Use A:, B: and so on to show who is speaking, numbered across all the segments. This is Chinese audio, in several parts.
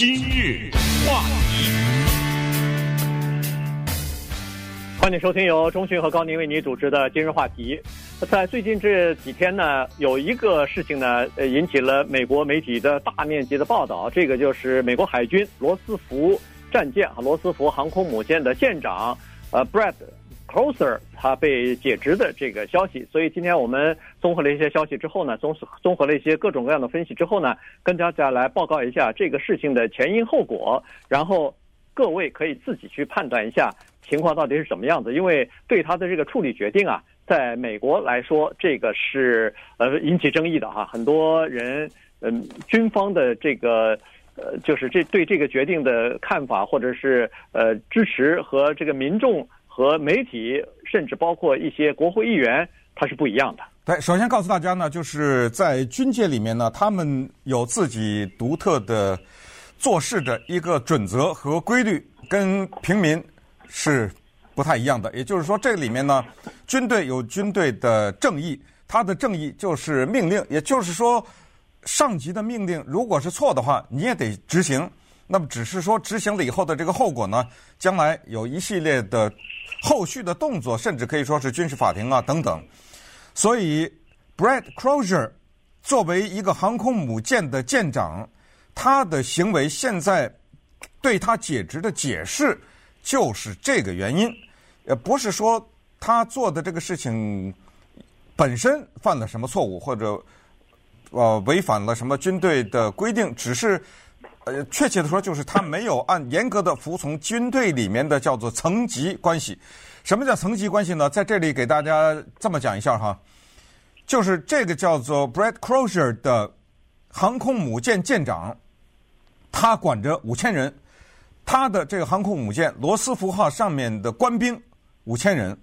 A: 今日话题，
B: 欢迎收听由中讯和高宁为你主持的今日话题。在最近这几天呢，有一个事情呢，呃，引起了美国媒体的大面积的报道。这个就是美国海军罗斯福战舰啊，罗斯福航空母舰的舰长，呃，Brad。Closer，他被解职的这个消息，所以今天我们综合了一些消息之后呢，综综合了一些各种各样的分析之后呢，跟大家来报告一下这个事情的前因后果，然后各位可以自己去判断一下情况到底是什么样子。因为对他的这个处理决定啊，在美国来说，这个是呃引起争议的哈，很多人嗯军方的这个呃就是这对这个决定的看法或者是呃支持和这个民众。和媒体，甚至包括一些国会议员，他是不一样的。
C: 对，首先告诉大家呢，就是在军界里面呢，他们有自己独特的做事的一个准则和规律，跟平民是不太一样的。也就是说，这里面呢，军队有军队的正义，他的正义就是命令，也就是说，上级的命令如果是错的话，你也得执行。那么只是说执行了以后的这个后果呢，将来有一系列的后续的动作，甚至可以说是军事法庭啊等等。所以，Brad Crozier 作为一个航空母舰的舰长，他的行为现在对他解职的解释就是这个原因，呃，不是说他做的这个事情本身犯了什么错误，或者呃违反了什么军队的规定，只是。呃，确切的说，就是他没有按严格的服从军队里面的叫做层级关系。什么叫层级关系呢？在这里给大家这么讲一下哈，就是这个叫做 Brad Crozier 的航空母舰舰长，他管着五千人，他的这个航空母舰罗斯福号上面的官兵五千人，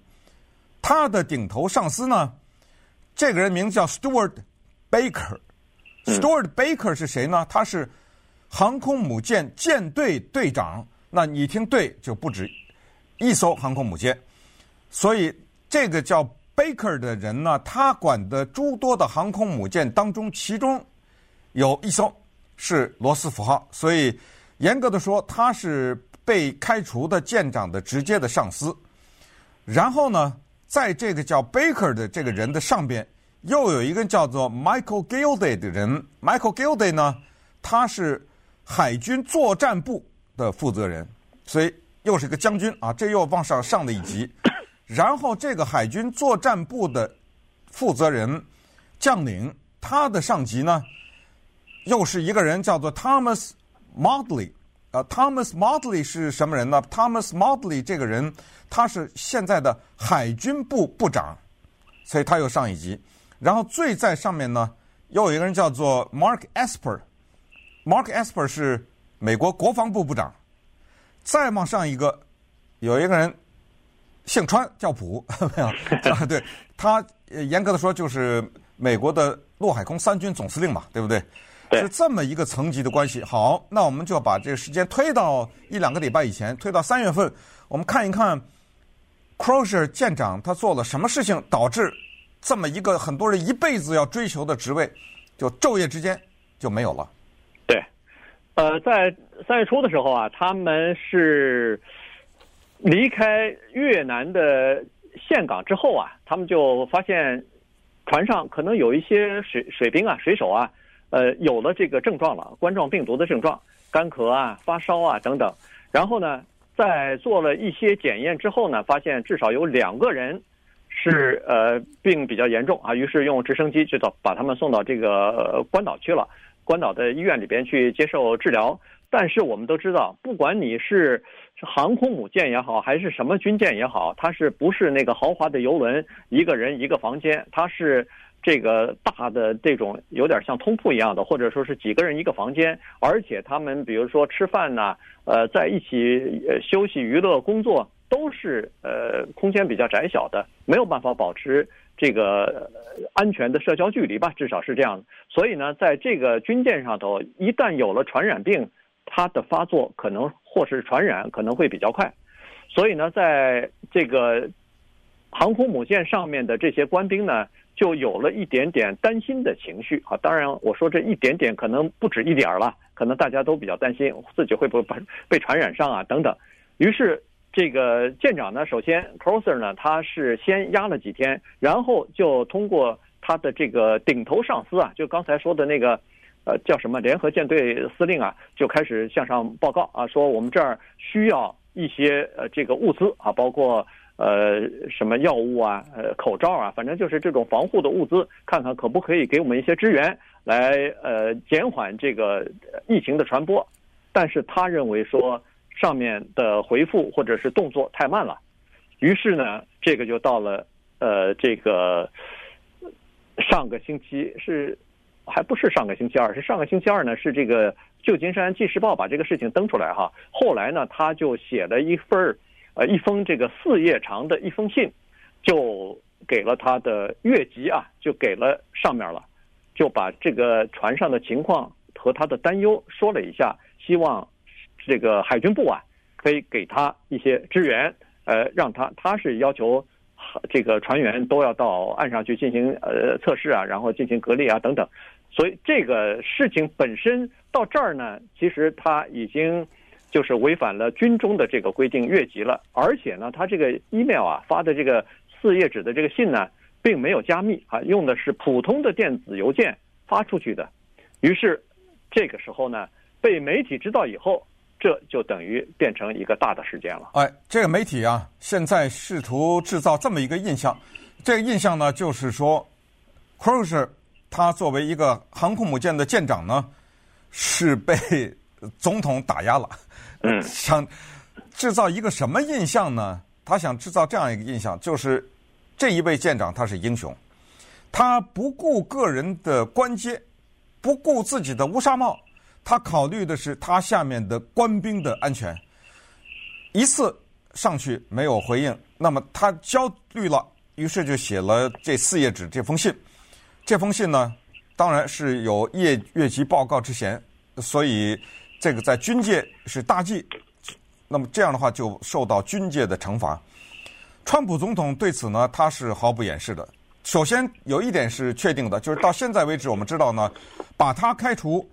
C: 他的顶头上司呢，这个人名字叫 Stuart Baker。Stuart Baker 是谁呢？他是航空母舰舰队队长，那你听对就不止一艘航空母舰，所以这个叫 Baker 的人呢，他管的诸多的航空母舰当中，其中有一艘是罗斯福号，所以严格的说，他是被开除的舰长的直接的上司。然后呢，在这个叫 Baker 的这个人的上边，又有一个叫做 Michael Gilday 的人，Michael Gilday 呢，他是。海军作战部的负责人，所以又是一个将军啊，这又往上上了一级。然后这个海军作战部的负责人将领，他的上级呢，又是一个人叫做 Thomas Modley。呃，Thomas Modley 是什么人呢？Thomas Modley 这个人，他是现在的海军部部长，所以他又上一级。然后最在上面呢，又有一个人叫做 Mark Esper。Mark Esper 是美国国防部部长，再往上一个，有一个人姓川，叫普，没有 啊？对，他严格的说就是美国的陆海空三军总司令嘛，对不对？
B: 对，
C: 是这么一个层级的关系。好，那我们就把这个时间推到一两个礼拜以前，推到三月份，我们看一看 Crozier 舰长他做了什么事情，导致这么一个很多人一辈子要追求的职位，就昼夜之间就没有了。
B: 呃，在三月初的时候啊，他们是离开越南的岘港之后啊，他们就发现船上可能有一些水水兵啊、水手啊，呃，有了这个症状了，冠状病毒的症状，干咳啊、发烧啊等等。然后呢，在做了一些检验之后呢，发现至少有两个人是呃病比较严重啊，于是用直升机就到把他们送到这个关岛去了。关岛的医院里边去接受治疗，但是我们都知道，不管你是航空母舰也好，还是什么军舰也好，它是不是那个豪华的游轮，一个人一个房间，它是这个大的这种有点像通铺一样的，或者说是几个人一个房间，而且他们比如说吃饭呐，呃，在一起休息、娱乐、工作，都是呃空间比较窄小的，没有办法保持。这个安全的社交距离吧，至少是这样。所以呢，在这个军舰上头，一旦有了传染病，它的发作可能或是传染可能会比较快。所以呢，在这个航空母舰上面的这些官兵呢，就有了一点点担心的情绪啊。当然，我说这一点点可能不止一点了，可能大家都比较担心自己会不会被被传染上啊等等。于是这个舰长呢，首先 c r o s e r 呢，他是先压了几天，然后就通过他的这个顶头上司啊，就刚才说的那个。呃，叫什么联合舰队司令啊，就开始向上报告啊，说我们这儿需要一些呃这个物资啊，包括呃什么药物啊，呃口罩啊，反正就是这种防护的物资，看看可不可以给我们一些支援，来呃减缓这个疫情的传播。但是他认为说上面的回复或者是动作太慢了，于是呢，这个就到了呃这个上个星期是。还不是上个星期二，是上个星期二呢，是这个旧金山纪事报把这个事情登出来哈。后来呢，他就写了一份呃，一封这个四页长的一封信，就给了他的越级啊，就给了上面了，就把这个船上的情况和他的担忧说了一下，希望这个海军部啊可以给他一些支援，呃，让他他是要求。这个船员都要到岸上去进行呃测试啊，然后进行隔离啊等等，所以这个事情本身到这儿呢，其实他已经就是违反了军中的这个规定越级了，而且呢，他这个 email 啊发的这个四页纸的这个信呢，并没有加密啊，用的是普通的电子邮件发出去的，于是这个时候呢，被媒体知道以后。这就等于变成一个大的事件了。
C: 哎，这个媒体啊，现在试图制造这么一个印象，这个印象呢，就是说，Crozier 他作为一个航空母舰的舰长呢，是被总统打压了。
B: 嗯，
C: 想制造一个什么印象呢？他想制造这样一个印象，就是这一位舰长他是英雄，他不顾个人的官阶，不顾自己的乌纱帽。他考虑的是他下面的官兵的安全，一次上去没有回应，那么他焦虑了，于是就写了这四页纸这封信。这封信呢，当然是有越越级报告之嫌，所以这个在军界是大忌。那么这样的话就受到军界的惩罚。川普总统对此呢，他是毫不掩饰的。首先有一点是确定的，就是到现在为止，我们知道呢，把他开除。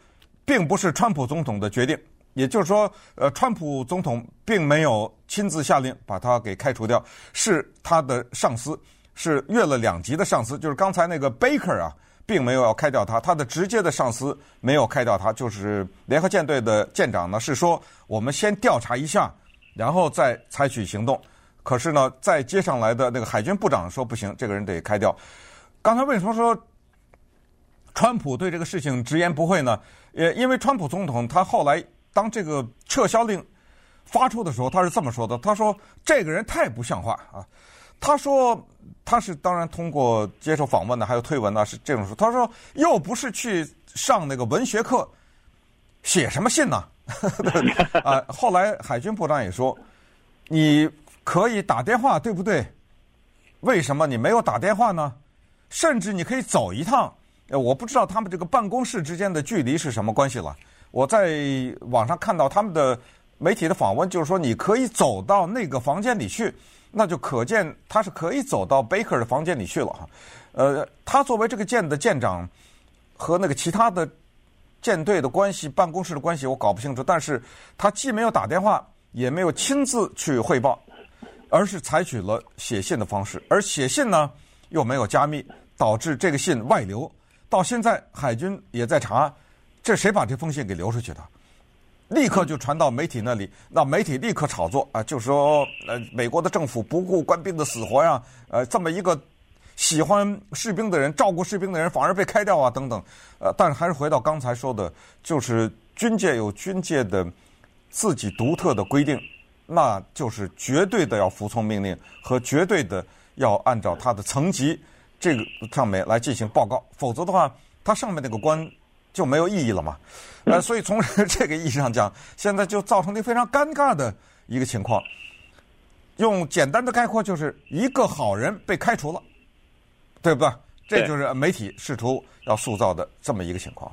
C: 并不是川普总统的决定，也就是说，呃，川普总统并没有亲自下令把他给开除掉，是他的上司，是越了两级的上司，就是刚才那个 Baker 啊，并没有要开掉他，他的直接的上司没有开掉他，就是联合舰队的舰长呢，是说我们先调查一下，然后再采取行动。可是呢，再接上来的那个海军部长说不行，这个人得开掉。刚才为什么说？川普对这个事情直言不讳呢？呃，因为川普总统他后来当这个撤销令发出的时候，他是这么说的：“他说这个人太不像话啊！他说他是当然通过接受访问的，还有推文呢，是这种说。他说又不是去上那个文学课，写什么信呢？啊！后来海军部长也说，你可以打电话，对不对？为什么你没有打电话呢？甚至你可以走一趟。”呃，我不知道他们这个办公室之间的距离是什么关系了。我在网上看到他们的媒体的访问，就是说你可以走到那个房间里去，那就可见他是可以走到 Baker 的房间里去了哈。呃，他作为这个舰的舰长和那个其他的舰队的关系、办公室的关系，我搞不清楚。但是他既没有打电话，也没有亲自去汇报，而是采取了写信的方式，而写信呢又没有加密，导致这个信外流。到现在，海军也在查，这谁把这封信给流出去的？立刻就传到媒体那里，那媒体立刻炒作啊，就说呃，美国的政府不顾官兵的死活呀，呃，这么一个喜欢士兵的人、照顾士兵的人，反而被开掉啊，等等。呃，但是还是回到刚才说的，就是军界有军界的自己独特的规定，那就是绝对的要服从命令和绝对的要按照他的层级。这个上面来进行报告，否则的话，它上面那个官就没有意义了嘛。呃，所以从这个意义上讲，现在就造成了非常尴尬的一个情况。用简单的概括，就是一个好人被开除了，对不对？这就是媒体试图要塑造的这么一个情况。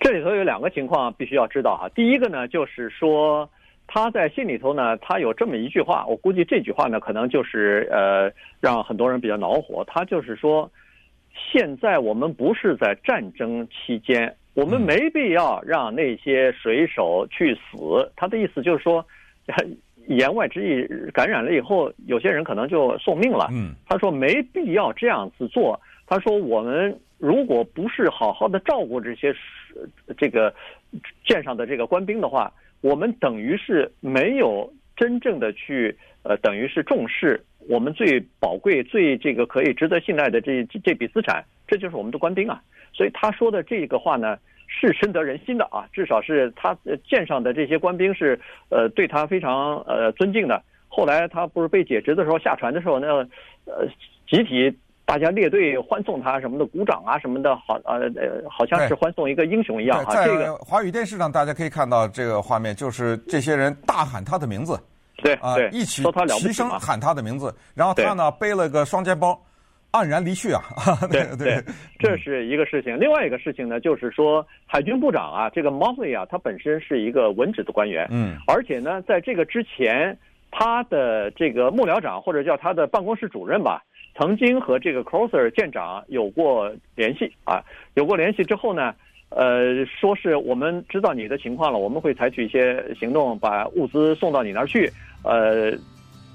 B: 这里头有两个情况必须要知道哈。第一个呢，就是说。他在信里头呢，他有这么一句话，我估计这句话呢，可能就是呃，让很多人比较恼火。他就是说，现在我们不是在战争期间，我们没必要让那些水手去死。他的意思就是说，言外之意，感染了以后，有些人可能就送命了。
C: 嗯，
B: 他说没必要这样子做。他说我们如果不是好好的照顾这些这个舰上的这个官兵的话，我们等于是没有真正的去呃，等于是重视。我们最宝贵、最这个可以值得信赖的这这笔资产，这就是我们的官兵啊。所以他说的这个话呢，是深得人心的啊。至少是他舰上的这些官兵是呃对他非常呃尊敬的。后来他不是被解职的时候，下船的时候，那呃集体大家列队欢送他什么的，鼓掌啊什么的，好呃呃，好像是欢送一个英雄一样啊。这个
C: 华语电视上大家可以看到这个画面，就是这些人大喊他的名字。
B: 对
C: 啊，一起齐声喊他的名字，然后他呢背了个双肩包，黯然离去啊。
B: 对对，这是一个事情。另外一个事情呢，就是说海军部长啊，这个 Motley 啊，他本身是一个文职的官员，
C: 嗯，
B: 而且呢，在这个之前，他的这个幕僚长或者叫他的办公室主任吧，曾经和这个 Crosser 舰长有过联系啊，有过联系之后呢。呃，说是我们知道你的情况了，我们会采取一些行动，把物资送到你那儿去，呃，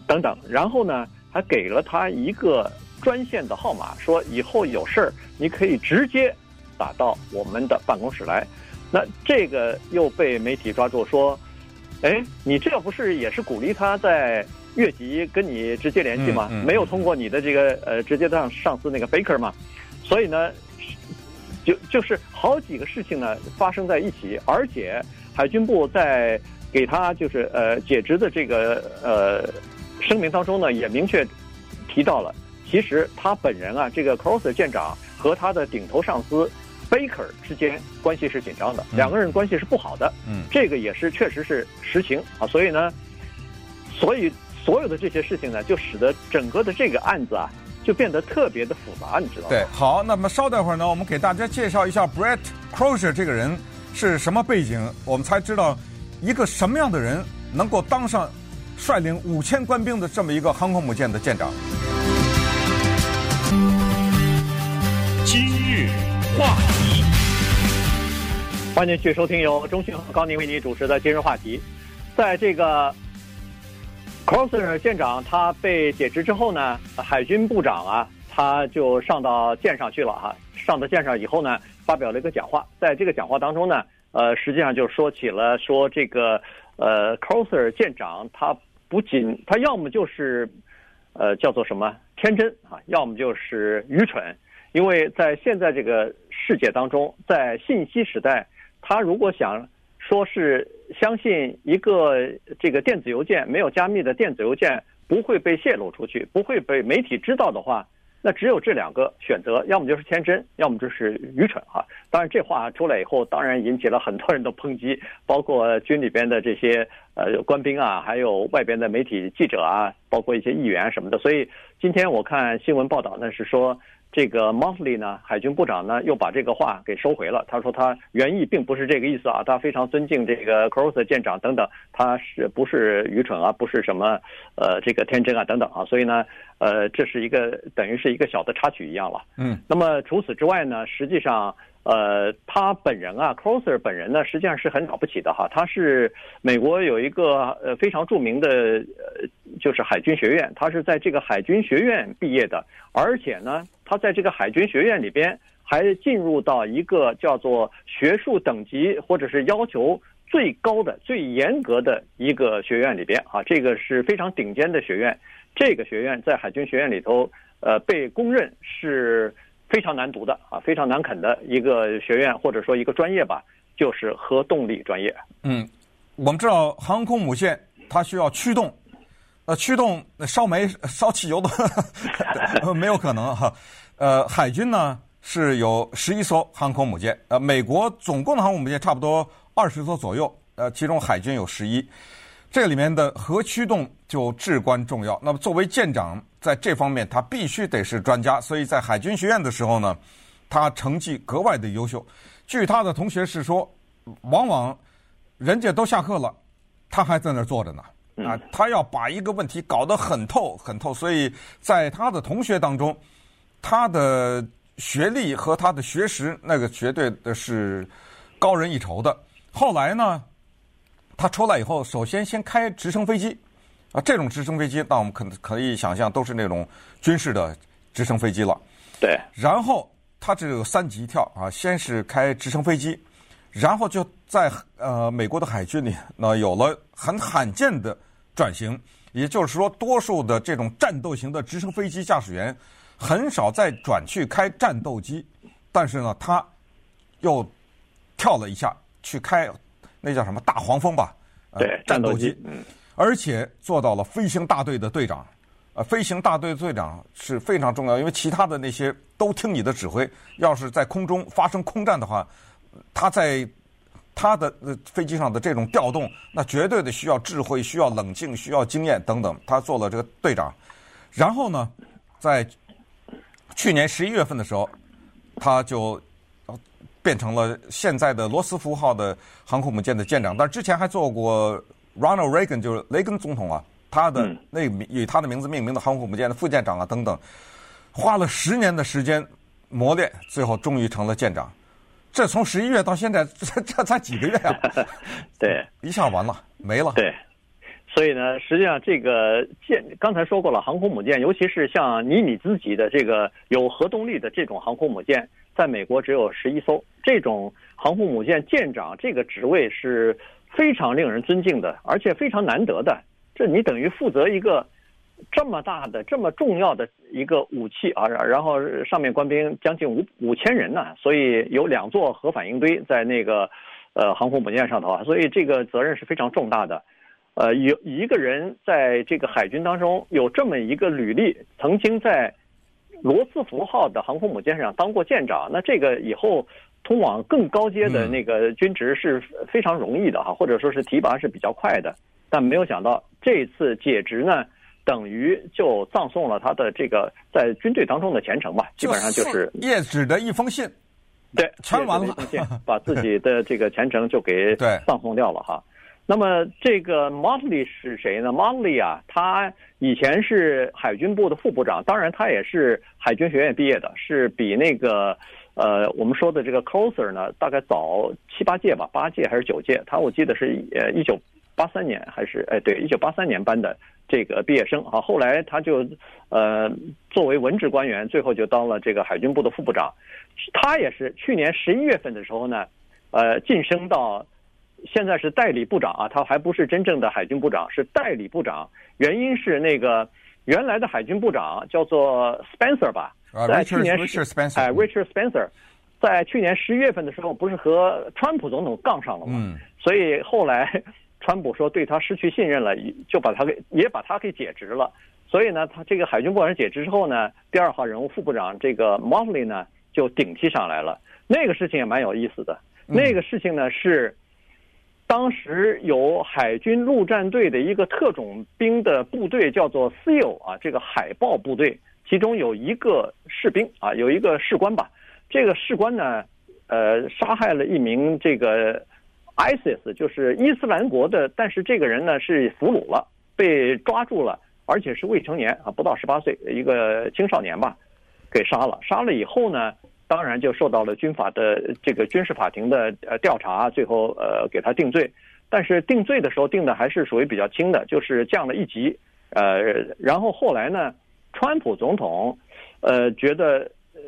B: 等等。然后呢，还给了他一个专线的号码，说以后有事儿你可以直接打到我们的办公室来。那这个又被媒体抓住，说，哎，你这不是也是鼓励他在越级跟你直接联系吗？没有通过你的这个呃直接上上司那个 Baker 吗？所以呢。就就是好几个事情呢发生在一起，而且海军部在给他就是呃解职的这个呃声明当中呢，也明确提到了，其实他本人啊，这个 Crosser 舰长和他的顶头上司 Baker 之间关系是紧张的，两个人关系是不好的，
C: 嗯，
B: 这个也是确实是实情啊，所以呢，所以所有的这些事情呢，就使得整个的这个案子啊。就变得特别的复杂，你知道吗？
C: 对，好，那么稍等会儿呢，我们给大家介绍一下 Brett Crozier 这个人是什么背景，我们才知道一个什么样的人能够当上率领五千官兵的这么一个航空母舰的
A: 舰长。话题，
B: 欢迎继续收听由钟迅和高宁为你主持的今日话题，在这个。Crosser 舰长他被解职之后呢，海军部长啊，他就上到舰上去了哈。上到舰上以后呢，发表了一个讲话。在这个讲话当中呢，呃，实际上就说起了说这个呃，Crosser 舰长他不仅他要么就是呃叫做什么天真啊，要么就是愚蠢。因为在现在这个世界当中，在信息时代，他如果想。说是相信一个这个电子邮件没有加密的电子邮件不会被泄露出去，不会被媒体知道的话，那只有这两个选择，要么就是天真，要么就是愚蠢哈。当然，这话出来以后，当然引起了很多人的抨击，包括军里边的这些呃官兵啊，还有外边的媒体记者啊，包括一些议员什么的。所以今天我看新闻报道呢，是说。这个 Motley 呢，海军部长呢，又把这个话给收回了。他说他原意并不是这个意思啊，他非常尊敬这个 Crosser 舰长等等，他是不是愚蠢啊，不是什么呃这个天真啊等等啊。所以呢，呃，这是一个等于是一个小的插曲一样了。
C: 嗯。
B: 那么除此之外呢，实际上。呃，他本人啊，Crosser 本人呢，实际上是很了不起的哈。他是美国有一个呃非常著名的呃，就是海军学院，他是在这个海军学院毕业的，而且呢，他在这个海军学院里边还进入到一个叫做学术等级或者是要求最高的、最严格的一个学院里边啊，这个是非常顶尖的学院。这个学院在海军学院里头，呃，被公认是。非常难读的啊，非常难啃的一个学院或者说一个专业吧，就是核动力专业。
C: 嗯，我们知道航空母舰它需要驱动，呃，驱动烧煤烧汽油的 没有可能哈。呃，海军呢是有十一艘航空母舰，呃，美国总共的航空母舰差不多二十艘左右，呃，其中海军有十一。这里面的核驱动就至关重要。那么作为舰长，在这方面他必须得是专家。所以在海军学院的时候呢，他成绩格外的优秀。据他的同学是说，往往人家都下课了，他还在那儿坐着呢。啊，他要把一个问题搞得很透很透。所以在他的同学当中，他的学历和他的学识，那个绝对的是高人一筹的。后来呢，他出来以后，首先先开直升飞机，啊，这种直升飞机，那我们可可以想象，都是那种军事的直升飞机了。
B: 对。
C: 然后他只有三级跳啊，先是开直升飞机，然后就在呃美国的海军里，那有了很罕见的转型，也就是说，多数的这种战斗型的直升飞机驾驶员很少再转去开战斗机，但是呢，他又跳了一下。去开那叫什么大黄蜂吧？
B: 对，
C: 战斗机，
B: 嗯，
C: 而且做到了飞行大队的队长。呃，飞行大队队长是非常重要，因为其他的那些都听你的指挥。要是在空中发生空战的话，他在他的飞机上的这种调动，那绝对的需要智慧、需要冷静、需要经验等等。他做了这个队长，然后呢，在去年十一月份的时候，他就。变成了现在的罗斯福号的航空母舰的舰长，但之前还做过 Ronald Reagan，就是雷根总统啊，他的那以他的名字命名的航空母舰的副舰长啊等等，花了十年的时间磨练，最后终于成了舰长。这从十一月到现在，这这才几个月啊？
B: 对，
C: 一下完了，没了。
B: 对，所以呢，实际上这个舰刚才说过了，航空母舰，尤其是像尼米兹级的这个有核动力的这种航空母舰。在美国只有十一艘，这种航空母舰舰长这个职位是非常令人尊敬的，而且非常难得的。这你等于负责一个这么大的、这么重要的一个武器啊，然后上面官兵将近五五千人呢，所以有两座核反应堆在那个呃航空母舰上头啊，所以这个责任是非常重大的。呃，有一个人在这个海军当中有这么一个履历，曾经在。罗斯福号的航空母舰上当过舰长，那这个以后通往更高阶的那个军职是非常容易的哈，或者说是提拔是比较快的。但没有想到这次解职呢，等于就葬送了他的这个在军队当中的前程吧，基本上就是
C: 叶子的一封信，
B: 对，
C: 全完了，
B: 把自己的这个前程就给 葬送掉了哈。那么这个 Motley 是谁呢？Motley 啊，他以前是海军部的副部长，当然他也是海军学院毕业的，是比那个呃我们说的这个 Closer 呢，大概早七八届吧，八届还是九届？他我记得是呃一九八三年还是哎对一九八三年班的这个毕业生啊。后来他就呃作为文职官员，最后就当了这个海军部的副部长。他也是去年十一月份的时候呢，呃晋升到。现在是代理部长啊，他还不是真正的海军部长，是代理部长。原因是那个原来的海军部长叫做 Spencer 吧，在去年是哎 Richard Spencer，在去年十一月份的时候，不是和川普总统杠上了吗？所以后来川普说对他失去信任了，就把他给也把他给解职了。所以呢，他这个海军部长解职之后呢，第二号人物副部长这个 Motley 呢就顶替上来了。那个事情也蛮有意思的，那个事情呢是。当时有海军陆战队的一个特种兵的部队，叫做 SEAL 啊，这个海豹部队，其中有一个士兵啊，有一个士官吧，这个士官呢，呃，杀害了一名这个 ISIS，就是伊斯兰国的，但是这个人呢是俘虏了，被抓住了，而且是未成年啊，不到十八岁，一个青少年吧，给杀了。杀了以后呢，当然就受到了军法的这个军事法庭的呃调查，最后呃给他定罪，但是定罪的时候定的还是属于比较轻的，就是降了一级，呃，然后后来呢，川普总统呃觉得呃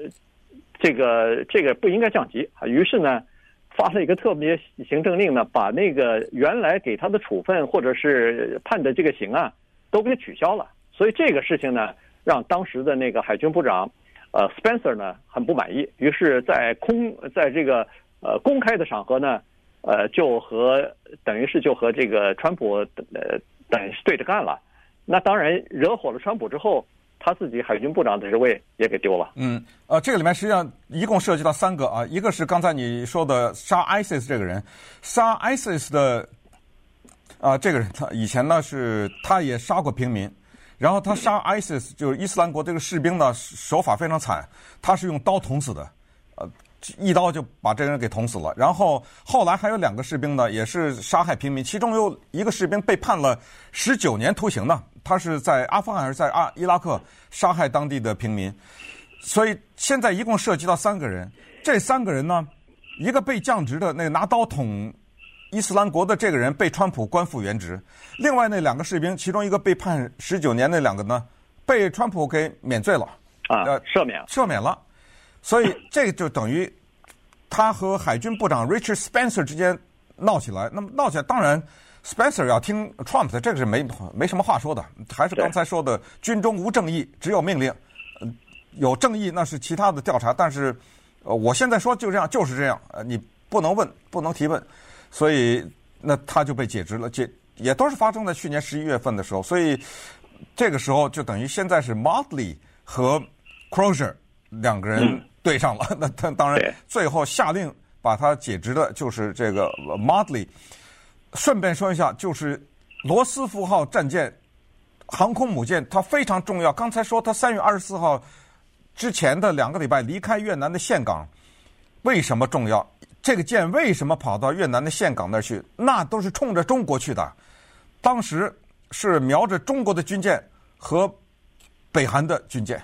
B: 这个这个不应该降级，于是呢发了一个特别行政令呢，把那个原来给他的处分或者是判的这个刑啊都给取消了，所以这个事情呢让当时的那个海军部长。呃，Spencer 呢很不满意，于是，在空在这个呃公开的场合呢，呃，就和等于是就和这个川普呃等于是对着干了。那当然惹火了川普之后，他自己海军部长的职位也给丢了。
C: 嗯，呃，这个里面实际上一共涉及到三个啊，一个是刚才你说的杀 ISIS 这个人，杀 ISIS 的啊这个人，他以前呢是他也杀过平民。然后他杀 ISIS 就是伊斯兰国这个士兵呢，手法非常惨，他是用刀捅死的，呃，一刀就把这个人给捅死了。然后后来还有两个士兵呢，也是杀害平民，其中有一个士兵被判了十九年徒刑呢，他是在阿富汗还是在阿伊拉克杀害当地的平民。所以现在一共涉及到三个人，这三个人呢，一个被降职的那拿刀捅伊斯兰国的这个人被川普官复原职，另外那两个士兵，其中一个被判十九年，那两个呢，被川普给免罪了
B: 啊，赦免。
C: 赦免了，所以这就等于他和海军部长 Richard Spencer 之间闹起来，那么闹起来，当然 Spencer 要听 Trump 的，这个是没没什么话说的，还是刚才说的，军中无正义，只有命令，有正义那是其他的调查，但是呃，我现在说就这样，就是这样，呃，你不能问，不能提问。所以，那他就被解职了，解也都是发生在去年十一月份的时候。所以，这个时候就等于现在是 Motley 和 Crozier 两个人对上了。嗯、那他当然最后下令把他解职的就是这个 Motley。顺便说一下，就是罗斯福号战舰航空母舰，它非常重要。刚才说它三月二十四号之前的两个礼拜离开越南的岘港，为什么重要？这个舰为什么跑到越南的岘港那儿去？那都是冲着中国去的。当时是瞄着中国的军舰和北韩的军舰，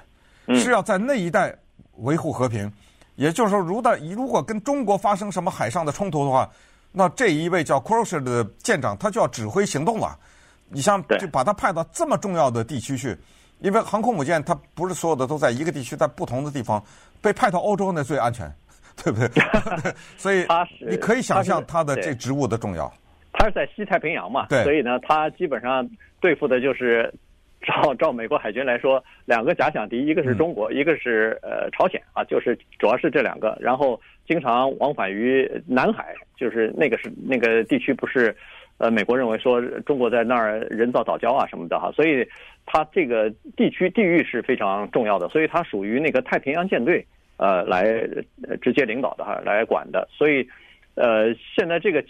C: 是要在那一带维护和平。也就是说，如的如果跟中国发生什么海上的冲突的话，那这一位叫 Crozier 的舰长他就要指挥行动了。你像就把他派到这么重要的地区去，因为航空母舰它不是所有的都在一个地区，在不同的地方被派到欧洲那最安全。对不对？所以你可以想象他的这职务的重要。
B: 他是在西太平洋嘛，
C: 对，
B: 所以呢，他基本上对付的就是照照美国海军来说，两个假想敌，一个是中国，嗯、一个是呃朝鲜啊，就是主要是这两个。然后经常往返于南海，就是那个是那个地区，不是呃美国认为说中国在那儿人造岛礁啊什么的哈，所以他这个地区地域是非常重要的，所以它属于那个太平洋舰队。呃，来直接领导的哈，来管的，所以，呃，现在这个，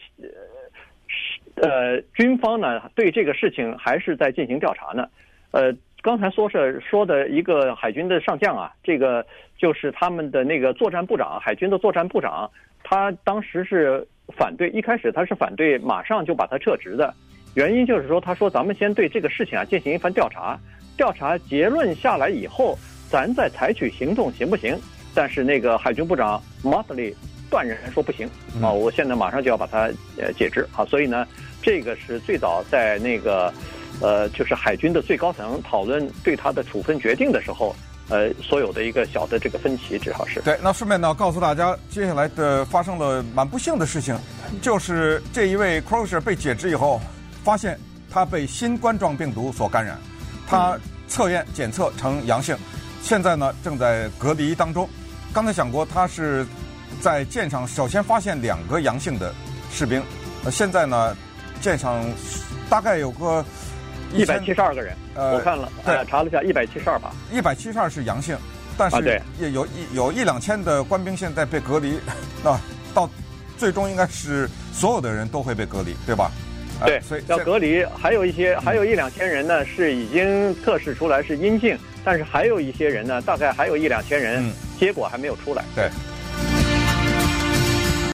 B: 呃，军方呢对这个事情还是在进行调查呢。呃，刚才说是说的一个海军的上将啊，这个就是他们的那个作战部长，海军的作战部长，他当时是反对，一开始他是反对，马上就把他撤职的，原因就是说，他说咱们先对这个事情啊进行一番调查，调查结论下来以后，咱再采取行动，行不行？但是那个海军部长 Motley 断然说不行啊！我现在马上就要把它呃解职啊！所以呢，这个是最早在那个呃，就是海军的最高层讨论对他的处分决定的时候，呃，所有的一个小的这个分歧，至少是。
C: 对，那顺便呢，告诉大家，接下来的发生了蛮不幸的事情，就是这一位 Crozier 被解职以后，发现他被新冠状病毒所感染，他测验检测呈阳性，现在呢正在隔离当中。刚才讲过，他是在舰上首先发现两个阳性的士兵，呃，现在呢，舰上大概有个
B: 一百七十二个人，呃，我看了，对，查了一下，一百七十二吧，
C: 一百七十二是阳性，但是也有一有一两千的官兵现在被隔离，那到最终应该是所有的人都会被隔离，对吧？
B: 对，所以要隔离，还有一些，还有一两千人呢是已经测试出来是阴性。但是还有一些人呢，大概还有一两千人，结果还没有出来。
C: 对。